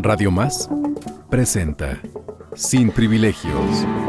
Radio Más presenta Sin privilegios.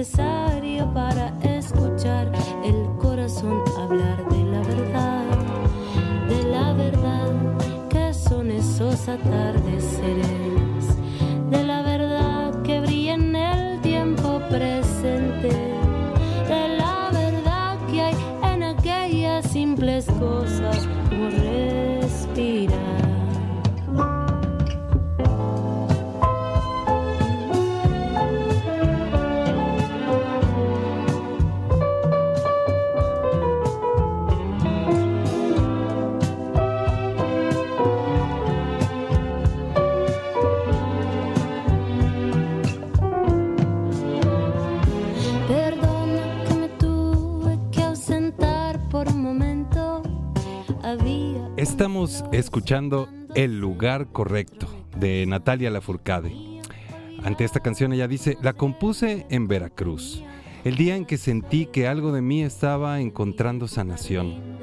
necesaria para escuchar el corazón hablar de la verdad, de la verdad que son esos atardeceres. Estamos escuchando El lugar correcto de Natalia Lafourcade. Ante esta canción ella dice, la compuse en Veracruz, el día en que sentí que algo de mí estaba encontrando sanación.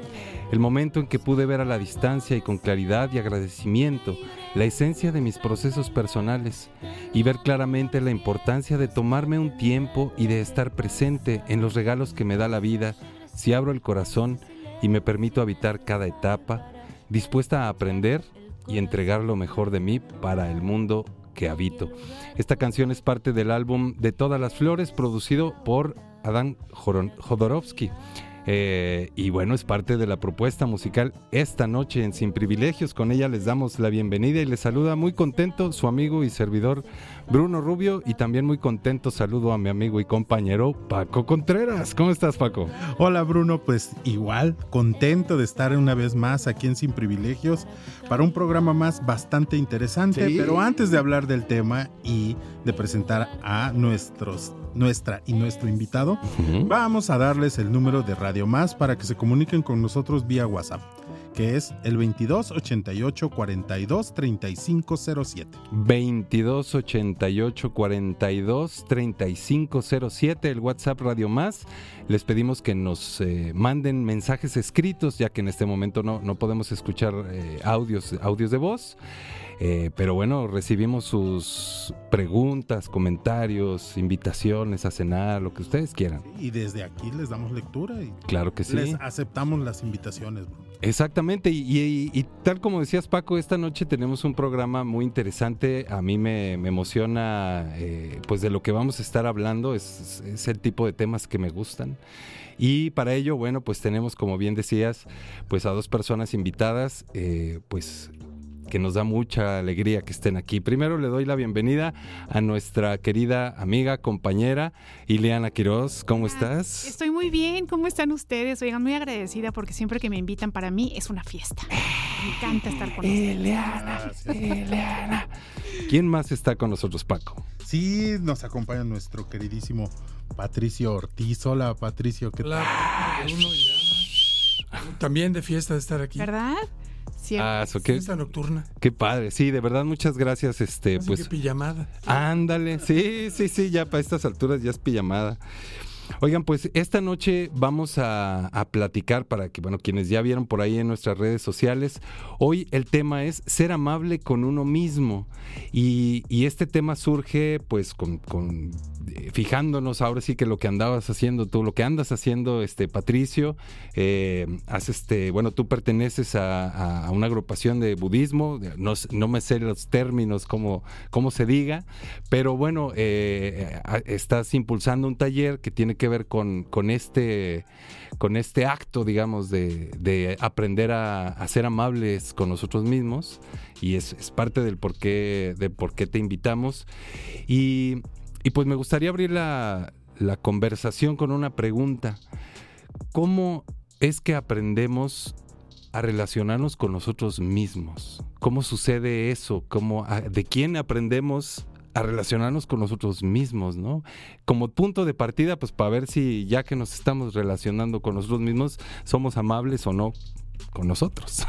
El momento en que pude ver a la distancia y con claridad y agradecimiento la esencia de mis procesos personales y ver claramente la importancia de tomarme un tiempo y de estar presente en los regalos que me da la vida si abro el corazón y me permito habitar cada etapa, dispuesta a aprender y entregar lo mejor de mí para el mundo que habito. Esta canción es parte del álbum De todas las flores producido por Adán Jodorowsky. Eh, y bueno, es parte de la propuesta musical esta noche en Sin Privilegios. Con ella les damos la bienvenida y les saluda muy contento su amigo y servidor Bruno Rubio y también muy contento saludo a mi amigo y compañero Paco Contreras. ¿Cómo estás Paco? Hola Bruno, pues igual, contento de estar una vez más aquí en Sin Privilegios para un programa más bastante interesante. Pero antes de hablar del tema y de presentar a nuestros nuestra y nuestro invitado, vamos a darles el número de Radio Más para que se comuniquen con nosotros vía WhatsApp que es el 22 88 42 35 07. 22 88 42 35 07, el WhatsApp Radio Más. Les pedimos que nos eh, manden mensajes escritos, ya que en este momento no, no podemos escuchar eh, audios, audios de voz. Eh, pero bueno, recibimos sus preguntas, comentarios, invitaciones a cenar, lo que ustedes quieran. Y desde aquí les damos lectura y claro que sí. Les aceptamos las invitaciones. Exactamente, y, tal como decías Paco, esta noche tenemos un programa muy interesante. A mí me, emociona, eh, pues de lo que vamos a estar hablando, es, el tipo de temas que me gustan. Y para ello, bueno, pues tenemos, como bien decías, pues a dos personas invitadas, eh, pues que nos da mucha alegría que estén aquí. Primero le doy la bienvenida a nuestra querida amiga, compañera Ileana Quiroz. ¿Cómo estás? Estoy muy bien. ¿Cómo están ustedes? Oigan, muy agradecida porque siempre que me invitan para mí es una fiesta. Me encanta estar con ustedes. Ileana, Ileana. ¿Quién más está con nosotros, Paco? Sí, nos acompaña nuestro queridísimo Patricio Ortiz. Hola, Patricio. ¿qué tal? Hola, También de fiesta de estar aquí. ¿Verdad? Cierto. Ah, eso, qué, Fiesta nocturna. qué padre. Sí, de verdad, muchas gracias. Este, Así pues. que pijamada. Ándale, sí, sí, sí, ya para estas alturas ya es pijamada. Oigan, pues esta noche vamos a, platicar para que, bueno, quienes ya vieron por ahí en nuestras redes sociales, hoy el tema es ser amable con uno mismo. Y, este tema surge pues con, eh, fijándonos ahora sí que lo que andabas haciendo tú, lo que andas haciendo, este Patricio, eh, este, bueno, tú perteneces a, una agrupación de budismo, no, no me sé los términos, cómo, cómo se diga, pero bueno, eh, a- estás impulsando un taller que tiene que ver con, con este con este acto, digamos, de, de aprender a, ser amables con nosotros mismos y es, es parte del por qué, de por qué te invitamos. Y, y pues me gustaría abrir la, la conversación con una pregunta. ¿Cómo es que aprendemos a relacionarnos con nosotros mismos? ¿Cómo sucede eso? ¿Cómo, ¿De quién aprendemos a relacionarnos con nosotros mismos, ¿no? Como punto de partida, pues para ver si ya que nos estamos relacionando con nosotros mismos, somos amables o no con nosotros.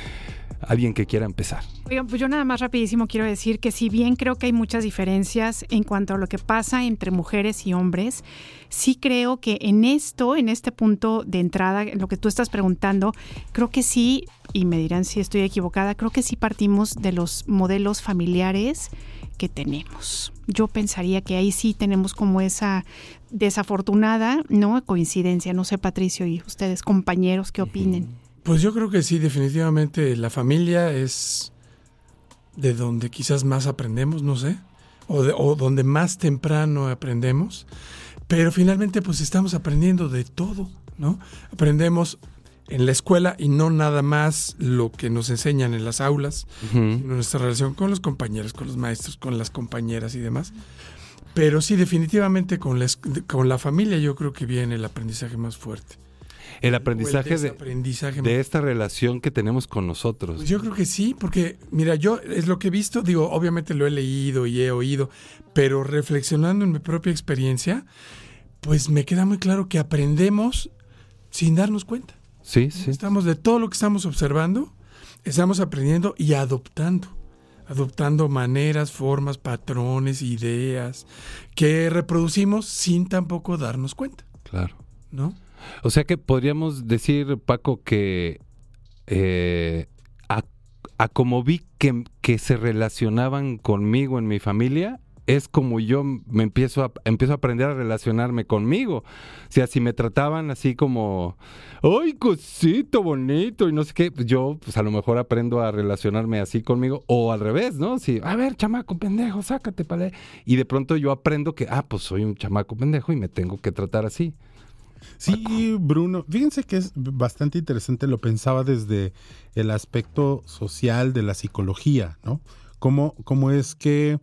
Alguien que quiera empezar. Oigan, pues yo nada más rapidísimo quiero decir que si bien creo que hay muchas diferencias en cuanto a lo que pasa entre mujeres y hombres, sí creo que en esto, en este punto de entrada, en lo que tú estás preguntando, creo que sí, y me dirán si estoy equivocada, creo que sí partimos de los modelos familiares que tenemos. Yo pensaría que ahí sí tenemos como esa desafortunada, ¿no? Coincidencia. No sé, Patricio y ustedes, compañeros, ¿qué opinen? Pues yo creo que sí, definitivamente la familia es de donde quizás más aprendemos, no sé, o, de- o donde más temprano aprendemos, pero finalmente pues estamos aprendiendo de todo, ¿no? Aprendemos en la escuela y no nada más lo que nos enseñan en las aulas, sino nuestra relación con los compañeros, con los maestros, con las compañeras y demás. Pero sí, definitivamente con la, con la familia yo creo que viene el aprendizaje más fuerte. El aprendizaje el de, de esta relación que tenemos con nosotros. Pues yo creo que sí, porque mira, yo es lo que he visto, digo, obviamente lo he leído y he oído, pero reflexionando en mi propia experiencia, pues me queda muy claro que aprendemos sin darnos cuenta. Sí, sí. Estamos de todo lo que estamos observando, estamos aprendiendo y adoptando. Adoptando maneras, formas, patrones, ideas que reproducimos sin tampoco darnos cuenta, Claro. ¿no? O sea que podríamos decir, Paco, que eh, a, como vi que, que se relacionaban conmigo en mi familia, es como yo me empiezo a, empiezo a aprender a relacionarme conmigo. O sea, si me trataban así como, ¡ay, cosito bonito! Y no sé qué, yo pues a lo mejor aprendo a relacionarme así conmigo. O al revés, ¿no? Si, a ver, chamaco pendejo, sácate, pale. Y de pronto yo aprendo que, ah, pues soy un chamaco pendejo y me tengo que tratar así. Sí, Bruno. Fíjense que es bastante interesante, lo pensaba desde el aspecto social de la psicología, ¿no? Cómo, cómo es que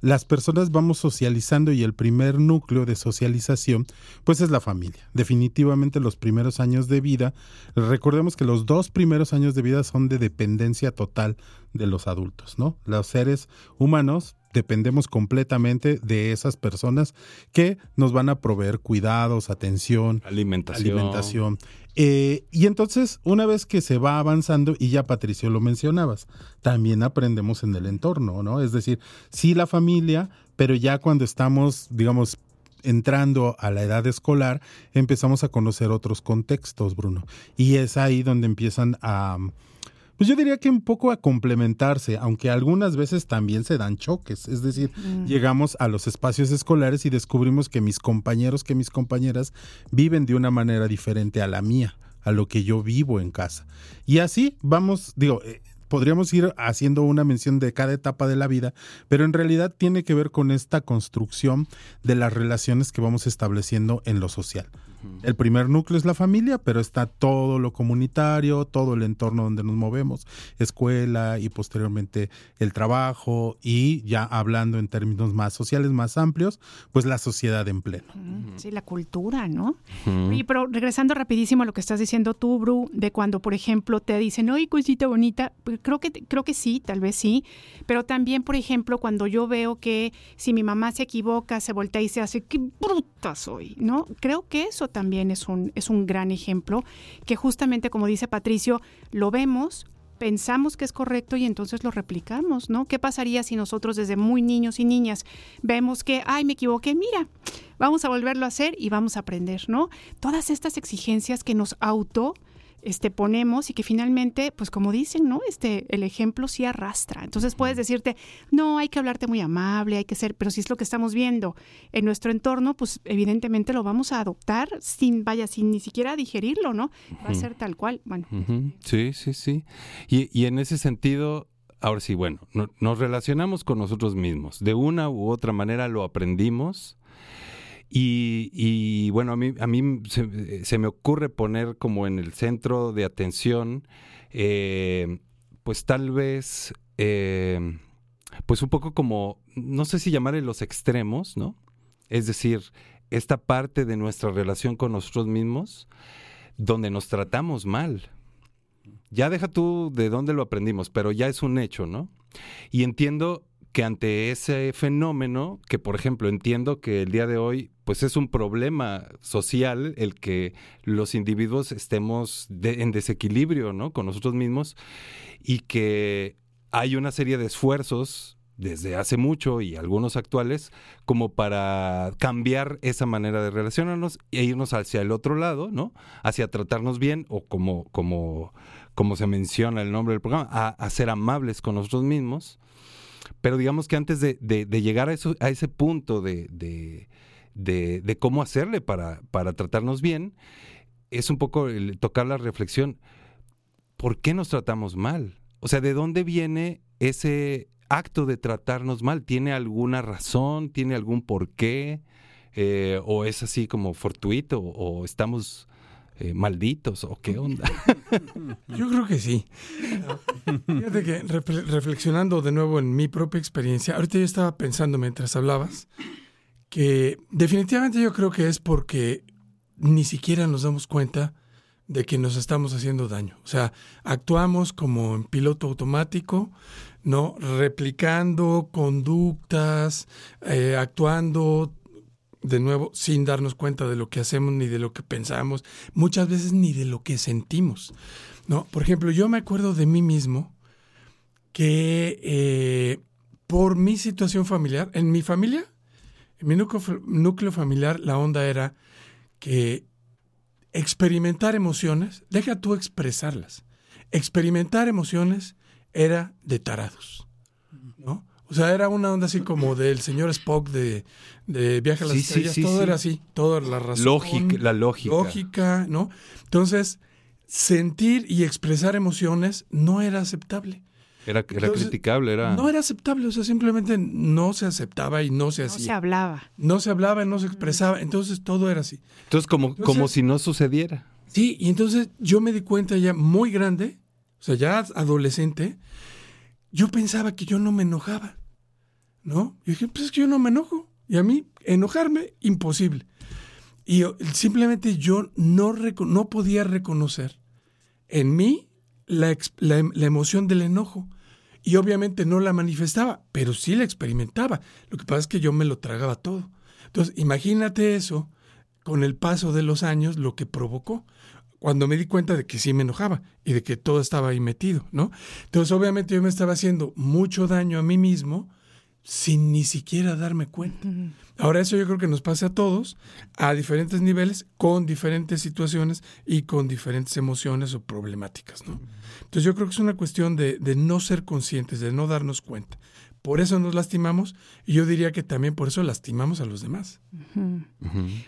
las personas vamos socializando y el primer núcleo de socialización, pues es la familia. Definitivamente los primeros años de vida, recordemos que los dos primeros años de vida son de dependencia total de los adultos, ¿no? Los seres humanos dependemos completamente de esas personas que nos van a proveer cuidados, atención, Alimentación. alimentación. Eh, y entonces, una vez que se va avanzando, y ya Patricio lo mencionabas, también aprendemos en el entorno, ¿no? Es decir, sí la familia, pero ya cuando estamos, digamos, entrando a la edad escolar, empezamos a conocer otros contextos, Bruno. Y es ahí donde empiezan a... Pues yo diría que un poco a complementarse, aunque algunas veces también se dan choques. Es decir, llegamos a los espacios escolares y descubrimos que mis compañeros, que mis compañeras viven de una manera diferente a la mía, a lo que yo vivo en casa. Y así vamos, digo, eh, podríamos ir haciendo una mención de cada etapa de la vida, pero en realidad tiene que ver con esta construcción de las relaciones que vamos estableciendo en lo social. El primer núcleo es la familia, pero está todo lo comunitario, todo el entorno donde nos movemos, escuela y posteriormente el trabajo y ya hablando en términos más sociales, más amplios, pues la sociedad en pleno. Sí, la cultura, ¿no? Oye, pero regresando rapidísimo a lo que estás diciendo tú, Bru, de cuando, por ejemplo, te dicen, oye, cosita bonita, pues creo que, creo que sí, tal vez sí, pero también, por ejemplo, cuando yo veo que si mi mamá se equivoca, se voltea y se hace, qué bruta soy, ¿no? Creo que eso también es un, es un gran ejemplo, que justamente, como dice Patricio, lo vemos, pensamos que es correcto y entonces lo replicamos, ¿no? ¿Qué pasaría si nosotros desde muy niños y niñas vemos que, ay, me equivoqué, mira, vamos a volverlo a hacer y vamos a aprender, ¿no? Todas estas exigencias que nos auto este, ponemos y que finalmente, pues como dicen, ¿no? Este, el ejemplo sí arrastra. Entonces puedes decirte, no, hay que hablarte muy amable, hay que ser, pero si es lo que estamos viendo en nuestro entorno, pues evidentemente lo vamos a adoptar sin, vaya, sin ni siquiera digerirlo, ¿no? Va a ser tal cual. Bueno. Sí, sí, sí. Y, y en ese sentido, ahora sí, bueno, nos relacionamos con nosotros mismos. De una u otra manera lo aprendimos y, bueno, a mí, a mí se, me ocurre poner como en el centro de atención, eh, pues tal vez, eh, pues un poco como, no sé si llamarle los extremos, ¿no? Es decir, esta parte de nuestra relación con nosotros mismos donde nos tratamos mal. Ya deja tú de dónde lo aprendimos, pero ya es un hecho, ¿no? Y entiendo que ante ese fenómeno, que por ejemplo entiendo que el día de hoy pues es un problema social el que los individuos estemos en desequilibrio ¿no? con nosotros mismos y que hay una serie de esfuerzos desde hace mucho y algunos actuales como para cambiar esa manera de relacionarnos e irnos hacia el otro lado, ¿no? Hacia tratarnos bien o como, como, como se menciona el nombre del programa, a ser amables con nosotros mismos pero digamos que antes de, llegar a, eso, a ese punto de, de cómo hacerle para, para, tratarnos bien, es un poco tocar la reflexión. ¿Por qué nos tratamos mal? O sea, ¿de dónde viene ese acto de tratarnos mal? ¿Tiene alguna razón? ¿Tiene algún porqué? Eh, ¿O es así como fortuito? ¿O estamos eh, malditos o qué onda? Yo creo que sí. Fíjate que reflexionando de nuevo en mi propia experiencia, ahorita yo estaba pensando mientras hablabas que definitivamente yo creo que es porque ni siquiera nos damos cuenta de que nos estamos haciendo daño. O sea, actuamos como en piloto automático, ¿no? Replicando conductas, eh, actuando de nuevo, sin darnos cuenta de lo que hacemos ni de lo que pensamos, muchas veces ni de lo que sentimos. ¿no? Por ejemplo, yo me acuerdo de mí mismo que eh, por mi situación familiar, en mi familia, en mi núcleo, núcleo familiar, la onda era que experimentar emociones, deja tú expresarlas, experimentar emociones era de tarados. O sea, era una onda así como del señor Spock de, de Viaje a las Estrellas. todo era así, toda la razón. Lógica, la lógica. Lógica, ¿no? Entonces, sentir y expresar emociones no era aceptable. Era, era criticable, era... No era aceptable, o sea, simplemente no se aceptaba y no se hacía. No se hablaba. No se hablaba y no se expresaba, entonces todo era así. Entonces, como, como si no sucediera. Sí, y entonces yo me di cuenta ya muy grande, o sea, ya adolescente, yo pensaba que yo no me enojaba, ¿no? Y dije, pues es que yo no me enojo. Y a mí, enojarme, imposible. Y simplemente yo no, no podía reconocer en mí la, la, emoción del enojo. Y obviamente no la manifestaba, pero sí la experimentaba. Lo que pasa es que yo me lo tragaba todo. Entonces, imagínate eso con el paso de los años, lo que provocó cuando me di cuenta de que sí me enojaba y de que todo estaba ahí metido, ¿no? Entonces, obviamente yo me estaba haciendo mucho daño a mí mismo sin ni siquiera darme cuenta. Ahora eso yo creo que nos pasa a todos, a diferentes niveles, con diferentes situaciones y con diferentes emociones o problemáticas, ¿no? Entonces yo creo que es una cuestión de, de no ser conscientes, de no darnos cuenta por eso nos lastimamos y yo diría que también por eso lastimamos a los demás.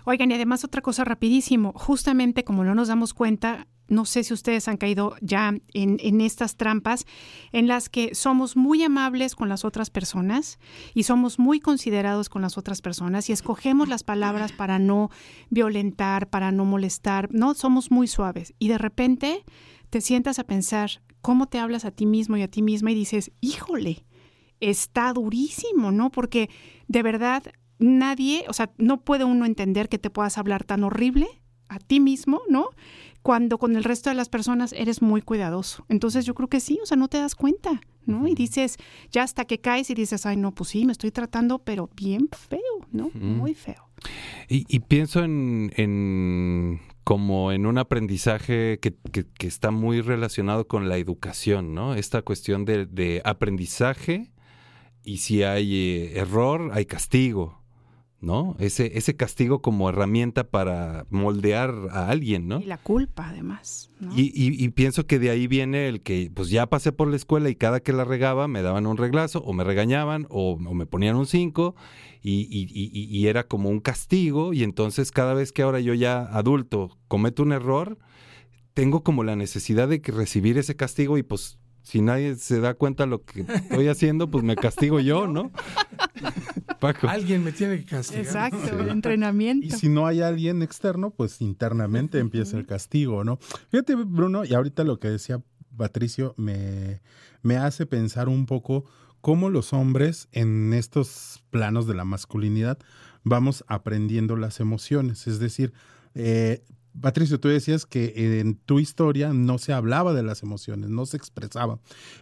Oigan, y además otra cosa rapidísimo, justamente como no nos damos cuenta, no sé si ustedes han caído ya en, en, estas trampas en las que somos muy amables con las otras personas y somos muy considerados con las otras personas y escogemos las palabras para no violentar, para no molestar, no, somos muy suaves y de repente te sientas a pensar cómo te hablas a ti mismo y a ti misma y dices, híjole, está durísimo, ¿no? Porque de verdad nadie, o sea, no puede uno entender que te puedas hablar tan horrible a ti mismo, ¿no? Cuando con el resto de las personas eres muy cuidadoso. Entonces yo creo que sí, o sea, no te das cuenta, ¿no? Y dices, ya hasta que caes y dices, ay, no, pues sí, me estoy tratando, pero bien feo, ¿no? Muy feo. Y, pienso en, en como en un aprendizaje que, que- que está muy relacionado con la educación, ¿no? Esta cuestión de, de aprendizaje y si hay eh, error, hay castigo, ¿no? Ese, ese castigo como herramienta para moldear a alguien, ¿no? Y la culpa, además. ¿no? Y, y- y pienso que de ahí viene el que, pues ya pasé por la escuela y cada que la regaba me daban un reglazo o me regañaban o, o me ponían un 5 y, y- y- y- y era como un castigo y entonces cada vez que ahora yo ya adulto cometo un error, tengo como la necesidad de recibir ese castigo y pues si nadie se da cuenta lo que estoy haciendo, pues me castigo yo, ¿no? Paco. Alguien me tiene que castigar. Exacto, el entrenamiento. Y si no hay alguien externo, pues internamente empieza el castigo, ¿no? Fíjate, Bruno, y ahorita lo que decía Patricio me, me hace pensar un poco cómo los hombres en estos planos de la masculinidad vamos aprendiendo las emociones. Es decir, eh, Patricio, tú decías que en tu historia no se hablaba de las emociones, no se expresaba,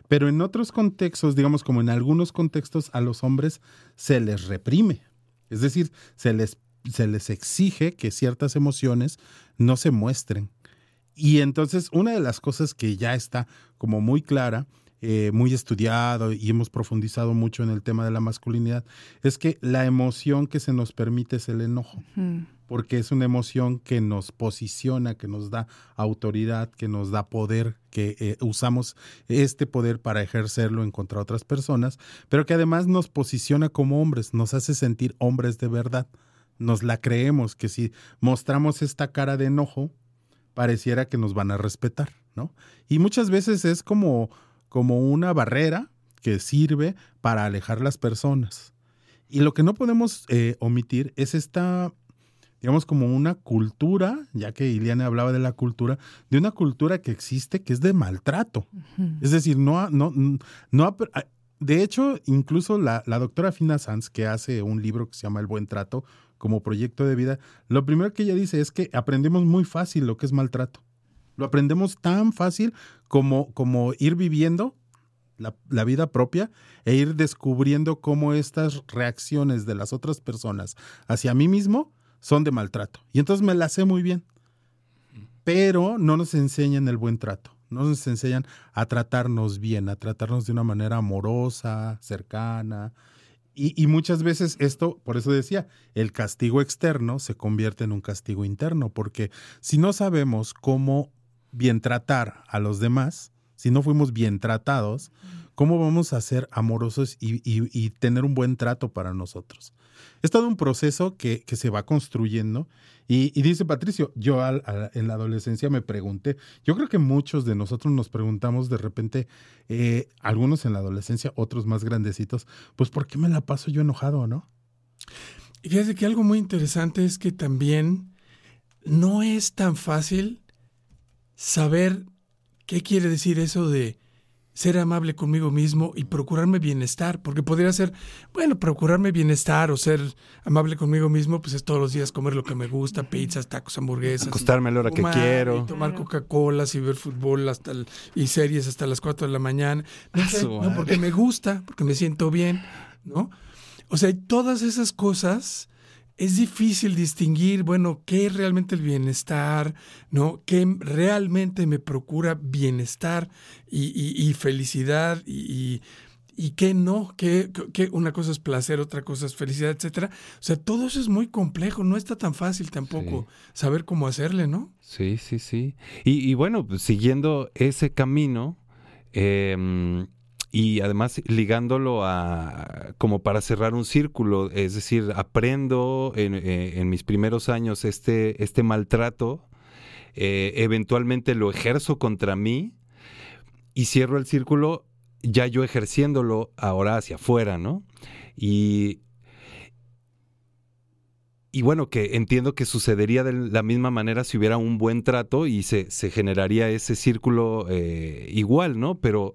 pero en otros contextos, digamos como en algunos contextos, a los hombres se les reprime. Es decir, se les, se les exige que ciertas emociones no se muestren. Y entonces una de las cosas que ya está como muy clara, eh, muy estudiado y hemos profundizado mucho en el tema de la masculinidad, es que la emoción que se nos permite es el enojo porque es una emoción que nos posiciona, que nos da autoridad, que nos da poder, que eh, usamos este poder para ejercerlo en contra de otras personas, pero que además nos posiciona como hombres, nos hace sentir hombres de verdad. Nos la creemos que si mostramos esta cara de enojo, pareciera que nos van a respetar, ¿no? Y muchas veces es como, como una barrera que sirve para alejar las personas. Y lo que no podemos eh, omitir es esta digamos, como una cultura, ya que Iliana hablaba de la cultura, de una cultura que existe que es de maltrato. Es decir, no, no, no ha- de hecho, incluso la, la doctora Fina Sanz, que hace un libro que se llama El Buen Trato como proyecto de vida, lo primero que ella dice es que aprendemos muy fácil lo que es maltrato. Lo aprendemos tan fácil como, como ir viviendo la, vida propia e ir descubriendo cómo estas reacciones de las otras personas hacia mí mismo son de maltrato. Y entonces me la sé muy bien. Pero no nos enseñan el buen trato. No nos enseñan a tratarnos bien, a tratarnos de una manera amorosa, cercana. Y muchas veces esto, por eso decía, el castigo externo se convierte en un castigo interno, porque si no sabemos cómo bien tratar a los demás, si no fuimos bien tratados, ¿cómo vamos a ser amorosos y, y- tener un buen trato para nosotros? Es todo un proceso que, que se va construyendo. Y, dice Patricio, yo en la adolescencia me pregunté, yo creo que muchos de nosotros nos preguntamos de repente, eh, algunos en la adolescencia, otros más grandecitos, pues ¿por qué me la paso yo enojado, no? Y fíjate que algo muy interesante es que también no es tan fácil saber qué quiere decir eso de ser amable conmigo mismo y procurarme bienestar, porque podría ser, bueno, procurarme bienestar o ser amable conmigo mismo, pues es todos los días comer lo que me gusta, pizzas, tacos, hamburguesas. Acostarme a la hora que quiero. Y tomar Coca-Cola y ver fútbol hasta el- y series hasta las 4 de la mañana. No, sé, porque me gusta, porque me siento bien, ¿no? O sea, todas esas cosas es difícil distinguir, bueno, qué es realmente el bienestar, ¿no? ¿Qué realmente me procura bienestar y, y- y felicidad y, y- qué no? ¿Qué, qué- una cosa es placer, otra cosa es felicidad, etcétera? O sea, todo eso es muy complejo, no está tan fácil tampoco saber cómo hacerle, ¿no? Sí, sí, sí. Y, y bueno, pues, siguiendo ese camino eh, y además ligándolo a como para cerrar un círculo, es decir, aprendo en, eh, mis primeros años este, este maltrato, eh, eventualmente lo ejerzo contra mí y cierro el círculo ya yo ejerciéndolo ahora hacia afuera, ¿no? Y, y bueno, que entiendo que sucedería de la misma manera si hubiera un buen trato y se, se generaría ese círculo eh, igual, ¿no? Pero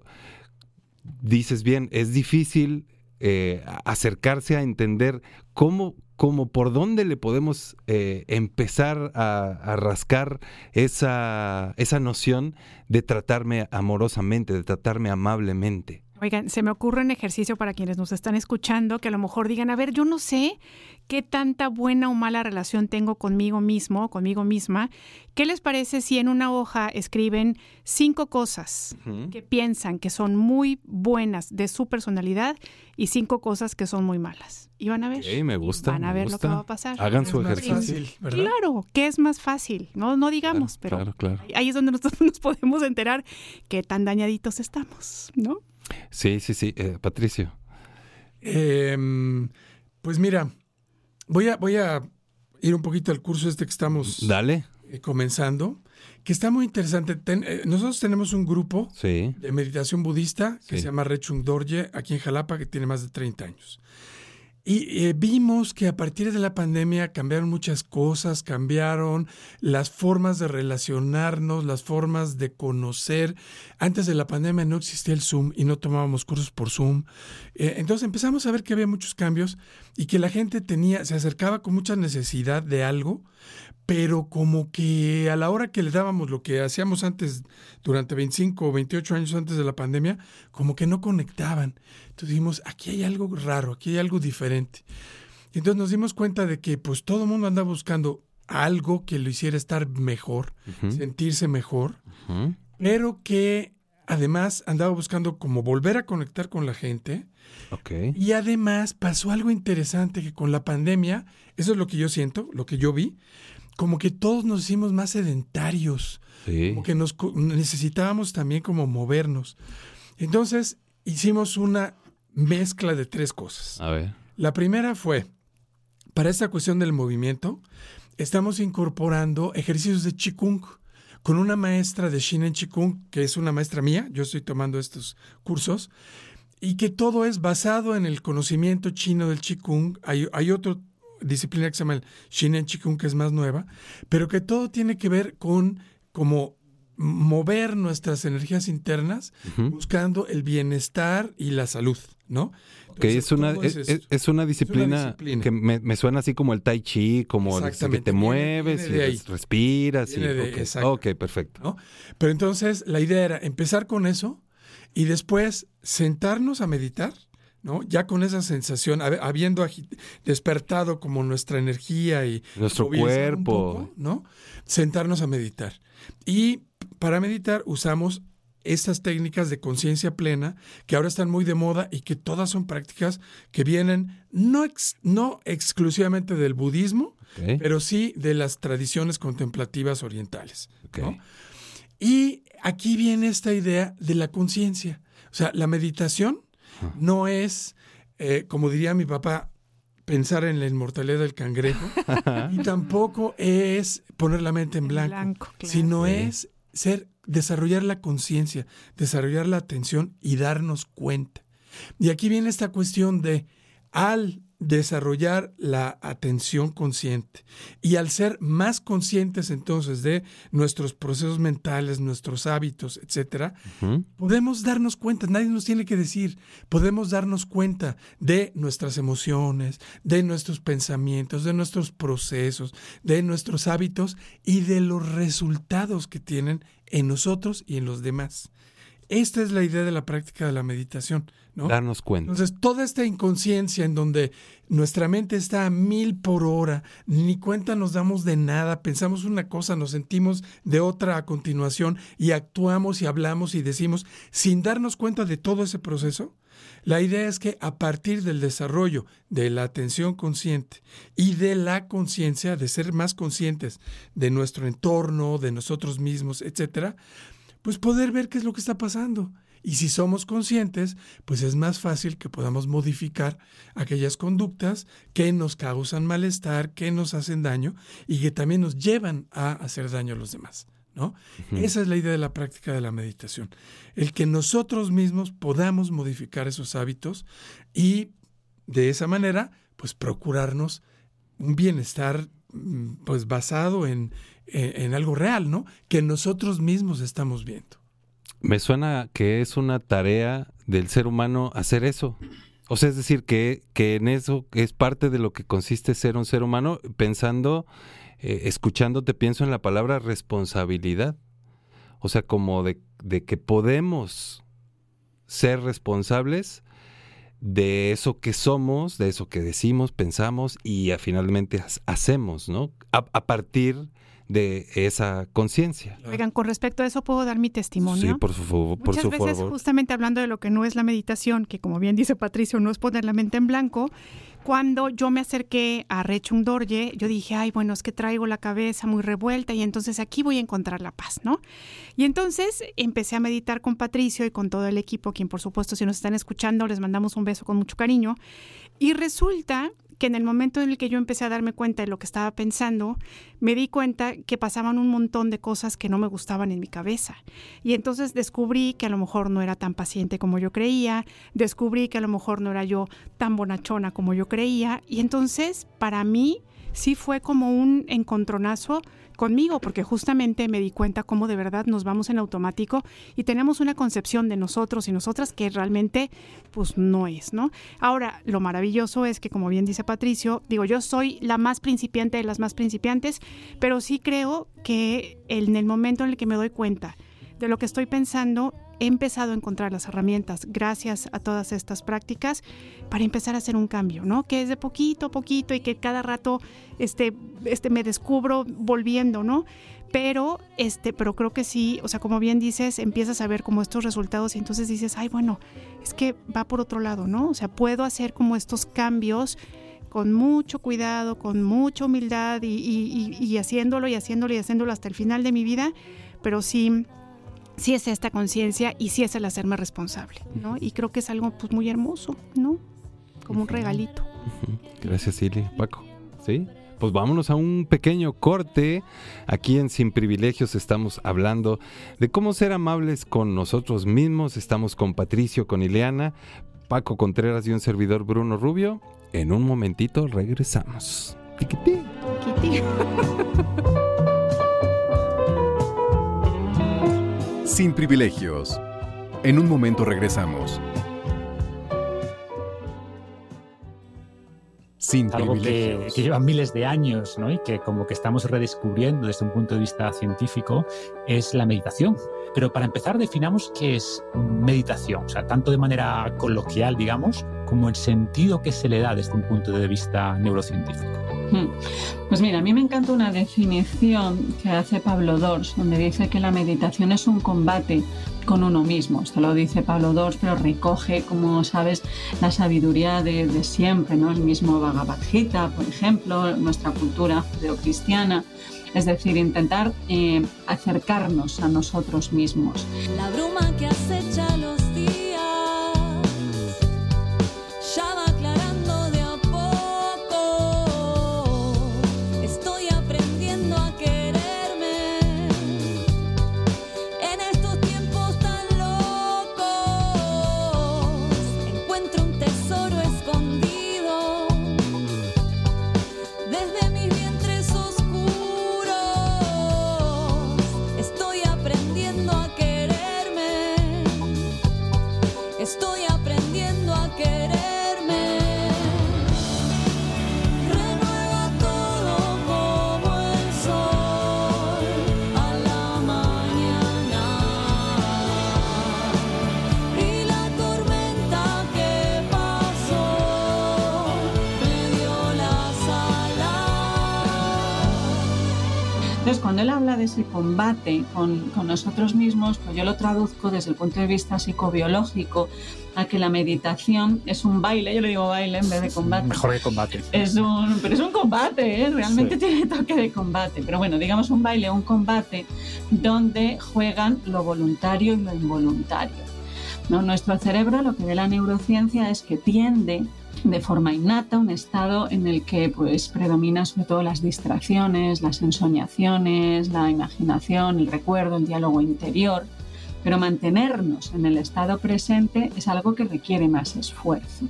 dices bien, es difícil eh, acercarse a entender cómo, cómo, por dónde le podemos eh, empezar a, a rascar esa, esa noción de tratarme amorosamente, de tratarme amablemente. Oigan, se me ocurre un ejercicio para quienes nos están escuchando que a lo mejor digan, a ver, yo no sé qué tanta buena o mala relación tengo conmigo mismo, conmigo misma. ¿Qué les parece si en una hoja escriben cinco cosas que piensan que son muy buenas de su personalidad y cinco cosas que son muy malas? Y van a ver. Ok, me gusta. Van a ver lo que va a pasar. Hagan su ejercicio. fácil, ¿verdad? Claro, ¿qué es más fácil? No, no digamos, pero Claro, claro. ahí es donde nosotros nos podemos enterar qué tan dañaditos estamos, ¿no? Sí, sí, sí. Eh, Patricio. Em, pues mira, voy a, voy a ir un poquito al curso este que estamos Dale. eh, comenzando, que está muy interesante. Ten- eh, nosotros tenemos un grupo Sí. de meditación budista que Sí. se llama Rechung Dorje, aquí en Jalapa, que tiene más de 30 años. Y eh, vimos que a partir de la pandemia cambiaron muchas cosas, cambiaron las formas de relacionarnos, las formas de conocer. Antes de la pandemia no existía el Zoom y no tomábamos cursos por Zoom. Eh, entonces empezamos a ver que había muchos cambios y que la gente tenía, se acercaba con mucha necesidad de algo, pero como que a la hora que le dábamos lo que hacíamos antes, durante 25 o 28 años antes de la pandemia, como que no conectaban. Entonces dijimos, aquí hay algo raro, aquí hay algo diferente. Y entonces nos dimos cuenta de que pues todo el mundo andaba buscando algo que lo hiciera estar mejor, sentirse mejor, pero que además andaba buscando como volver a conectar con la gente. Ok. Y además pasó algo interesante que con la pandemia, eso es lo que yo siento, lo que yo vi, como que todos nos hicimos más sedentarios, Sí. como que nos necesitábamos también como movernos. Entonces hicimos una mezcla de tres cosas. A ver. La primera fue, para esta cuestión del movimiento, estamos incorporando ejercicios de Qigong con una maestra de Shinen Qigong, que es una maestra mía, yo estoy tomando estos cursos, y que todo es basado en el conocimiento chino del Qigong. Hay, hay otra disciplina que se llama el Shinen Qigong, que es más nueva, pero que todo tiene que ver con como mover nuestras energías internas buscando el bienestar y la salud, ¿no? Entonces, es una, es, esto. es- es una disciplina, disciplina. que me, me suena así como el tai chi, como el- que te mueves viene y respiras. y- Viene de- ok, perfecto. ¿no? Pero entonces la idea era empezar con eso y después sentarnos a meditar, ¿no? Ya con esa sensación, hab- habiendo despertado como nuestra energía y Nuestro cuerpo. poco, ¿no? Sentarnos a meditar. Y para meditar usamos estas técnicas de conciencia plena que ahora están muy de moda y que todas son prácticas que vienen no, ex- no exclusivamente del budismo, pero sí de las tradiciones contemplativas orientales. Y aquí viene esta idea de la conciencia. O sea, la meditación no es, eh, como diría mi papá, pensar en la inmortalidad del cangrejo, y tampoco es poner la mente en En blanco, blanco, claro. sino Sí. es ser, desarrollar la conciencia, desarrollar la atención y darnos cuenta. Y aquí viene esta cuestión de al desarrollar la atención consciente y al ser más conscientes entonces de nuestros procesos mentales, nuestros hábitos, etcétera, podemos darnos cuenta, nadie nos tiene que decir, podemos darnos cuenta de nuestras emociones, de nuestros pensamientos, de nuestros procesos, de nuestros hábitos y de los resultados que tienen en nosotros y en los demás. Esta es la idea de la práctica de la meditación, ¿no? Darnos cuenta. Entonces, toda esta inconsciencia en donde nuestra mente está a mil por hora, ni cuenta nos damos de nada, pensamos una cosa, nos sentimos de otra a continuación y actuamos y hablamos y decimos sin darnos cuenta de todo ese proceso. La idea es que a partir del desarrollo de la atención consciente y de la conciencia, de ser más conscientes de nuestro entorno, de nosotros mismos, etcétera, pues poder ver qué es lo que está pasando. Y si somos conscientes, pues es más fácil que podamos modificar aquellas conductas que nos causan malestar, que nos hacen daño y que también nos llevan a hacer daño a los demás. ¿no? Esa es la idea de la práctica de la meditación. El que nosotros mismos podamos modificar esos hábitos y de esa manera, pues procurarnos un bienestar mm, pues basado en, en, algo real, ¿no? Que nosotros mismos estamos viendo. Me suena que es una tarea del ser humano hacer eso. O sea, es decir, que, que en eso es parte de lo que consiste ser un ser humano, pensando, eh, escuchándote, pienso en la palabra responsabilidad. O sea, como de, de que podemos ser responsables de eso que somos, de eso que decimos, pensamos y finalmente hacemos, ¿no? A, partir de esa conciencia. Oigan, con respecto a eso puedo dar mi testimonio. Sí, por su, por Muchas veces, justamente hablando de lo que no es la meditación, que como bien dice Patricio, no es poner la mente en blanco, cuando yo me acerqué a Rechung Dorje, yo dije, ay, bueno, es que traigo la cabeza muy revuelta y entonces aquí voy a encontrar la paz, ¿no? Y entonces empecé a meditar con Patricio y con todo el equipo, quien por supuesto si nos están escuchando les mandamos un beso con mucho cariño. Y resulta que en el momento en el que yo empecé a darme cuenta de lo que estaba pensando, me di cuenta que pasaban un montón de cosas que no me gustaban en mi cabeza. Y entonces descubrí que a lo mejor no era tan paciente como yo creía, descubrí que a lo mejor no era yo tan bonachona como yo creía. Y entonces, para mí, sí fue como un encontronazo conmigo, porque justamente me di cuenta cómo de verdad nos vamos en automático y tenemos una concepción de nosotros y nosotras que realmente pues no es, ¿no? Ahora, lo maravilloso es que como bien dice Patricio, digo, yo soy la más principiante de las más principiantes, pero sí creo que en el momento en el que me doy cuenta de lo que estoy pensando, he empezado a encontrar las herramientas gracias a todas estas prácticas para empezar a hacer un cambio, ¿no? Que es de poquito a poquito y que cada rato este, este me descubro volviendo, ¿no? Pero, este, pero creo que sí, o sea, como bien dices, empiezas a ver como estos resultados y entonces dices, ay, bueno, es que va por otro lado, ¿no? O sea, puedo hacer como estos cambios con mucho cuidado, con mucha humildad y, y haciéndolo y haciéndolo y haciéndolo hasta el final de mi vida, pero sí sí es esta conciencia y sí es el hacerme responsable, ¿no? Y creo que es algo pues muy hermoso, ¿no? Como un regalito. Gracias, Silly. Paco, ¿sí? Pues vámonos a un pequeño corte. Aquí en Sin Privilegios estamos hablando de cómo ser amables con nosotros mismos. Estamos con Patricio, con Ileana, Paco Contreras y un servidor Bruno Rubio. En un momentito regresamos. Tiquití. Tiquití. Sin privilegios. En un momento regresamos. Sin algo que, que, lleva miles de años ¿no? y que como que estamos redescubriendo desde un punto de vista científico es la meditación. Pero para empezar definamos qué es meditación, o sea, tanto de manera coloquial, digamos, como el sentido que se le da desde un punto de vista neurocientífico. Pues mira, a mí me encanta una definición que hace Pablo Dors, donde dice que la meditación es un combate con uno mismo. Esto lo dice Pablo Dors, pero recoge, como sabes, la sabiduría de, siempre, ¿no? El mismo Bhagavad Gita, por ejemplo, nuestra cultura judeocristiana. Es decir, intentar eh, acercarnos a nosotros mismos. La bruma que acecha ese combate con, nosotros mismos, pues yo lo traduzco desde el punto de vista psicobiológico a que la meditación es un baile, yo le digo baile en vez de combate. Mejor que combate. Es un, pero es un combate, ¿eh? realmente tiene toque de combate. Pero bueno, digamos un baile, un combate donde juegan lo voluntario y lo involuntario. ¿no? Nuestro cerebro, lo que ve la neurociencia es que tiende de forma innata, un estado en el que pues, predomina sobre todo las distracciones, las ensoñaciones, la imaginación, el recuerdo, el diálogo interior. Pero mantenernos en el estado presente es algo que requiere más esfuerzo.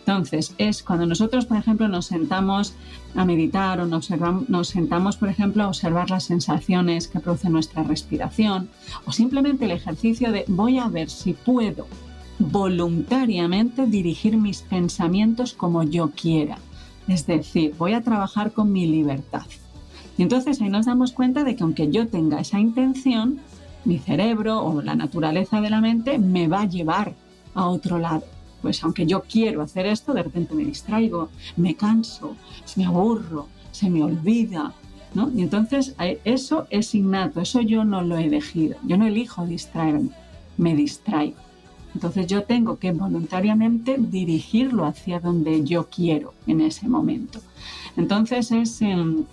Entonces, es cuando nosotros, por ejemplo, nos sentamos a meditar o nos, nos sentamos, por ejemplo, a observar las sensaciones que produce nuestra respiración o simplemente el ejercicio de voy a ver si puedo voluntariamente dirigir mis pensamientos como yo quiera. Es decir, voy a trabajar con mi libertad. Y entonces ahí nos damos cuenta de que aunque yo tenga esa intención, mi cerebro o la naturaleza de la mente me va a llevar a otro lado. Pues aunque yo quiero hacer esto, de repente me distraigo, me canso, me aburro, se me olvida, ¿no? Y entonces eh, eso es innato, eso yo no lo he elegido, yo no elijo distraerme, me distraigo. Entonces yo tengo que voluntariamente dirigirlo hacia donde yo quiero en ese momento. Entonces es em,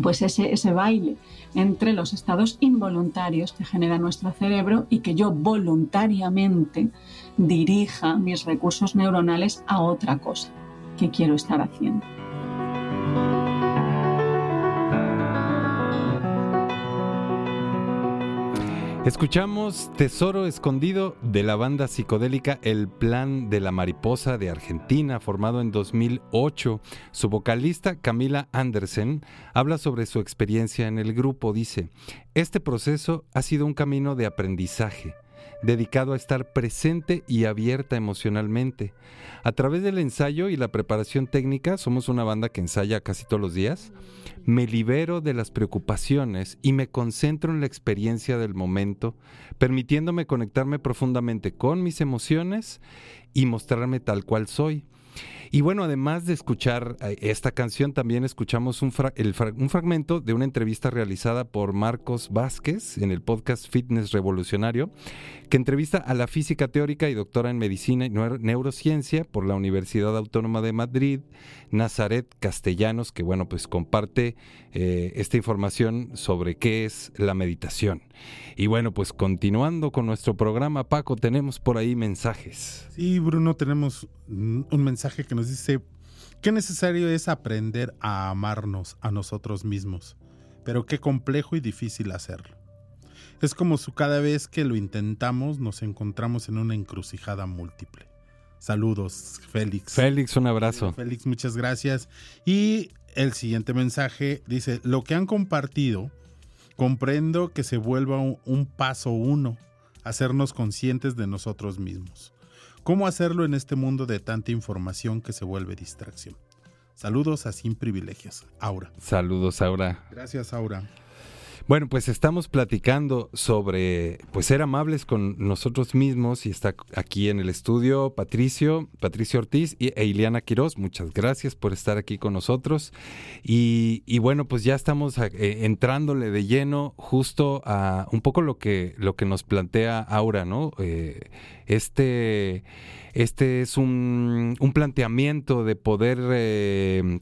pues ese, ese baile entre los estados involuntarios que genera nuestro cerebro y que yo voluntariamente dirija mis recursos neuronales a otra cosa que quiero estar haciendo. Escuchamos Tesoro Escondido de la banda psicodélica El Plan de la Mariposa de Argentina, formado en 2008. Su vocalista Camila Andersen habla sobre su experiencia en el grupo. Dice, este proceso ha sido un camino de aprendizaje dedicado a estar presente y abierta emocionalmente. A través del ensayo y la preparación técnica, somos una banda que ensaya casi todos los días, me libero de las preocupaciones y me concentro en la experiencia del momento, permitiéndome conectarme profundamente con mis emociones y mostrarme tal cual soy. Y bueno, además de escuchar eh, esta canción, también escuchamos un, un, fragmento de una entrevista realizada por Marcos Vázquez en el podcast Fitness Revolucionario, que entrevista a la física teórica y doctora en medicina y neurociencia por la Universidad Autónoma de Madrid, Nazaret Castellanos, que bueno, pues comparte eh, esta información sobre qué es la meditación. Y bueno, pues continuando con nuestro programa, Paco, tenemos por ahí mensajes. Sí, Bruno, tenemos un mensaje que nos dice, qué necesario es aprender a amarnos a nosotros mismos, pero qué complejo y difícil hacerlo. Es como si cada vez que lo intentamos nos encontramos en una encrucijada múltiple. Saludos, Félix. Félix, un abrazo. Félix, muchas gracias. Y el siguiente mensaje dice, lo que han compartido, comprendo que se vuelva un, paso uno, hacernos conscientes de nosotros mismos. ¿Cómo hacerlo en este mundo de tanta información que se vuelve distracción? Saludos a Sin Privilegios. Aura. Saludos, Aura. Gracias, Aura. Bueno, pues estamos platicando sobre pues ser amables con nosotros mismos y está aquí en el estudio Patricio, Patricio Ortiz y, e Ileana Quiroz. Muchas gracias por estar aquí con nosotros. Y, bueno, pues ya estamos eh, entrándole de lleno justo a un poco lo que, lo que nos plantea Aura, ¿no? Eh, este este es un, planteamiento de poder, eh,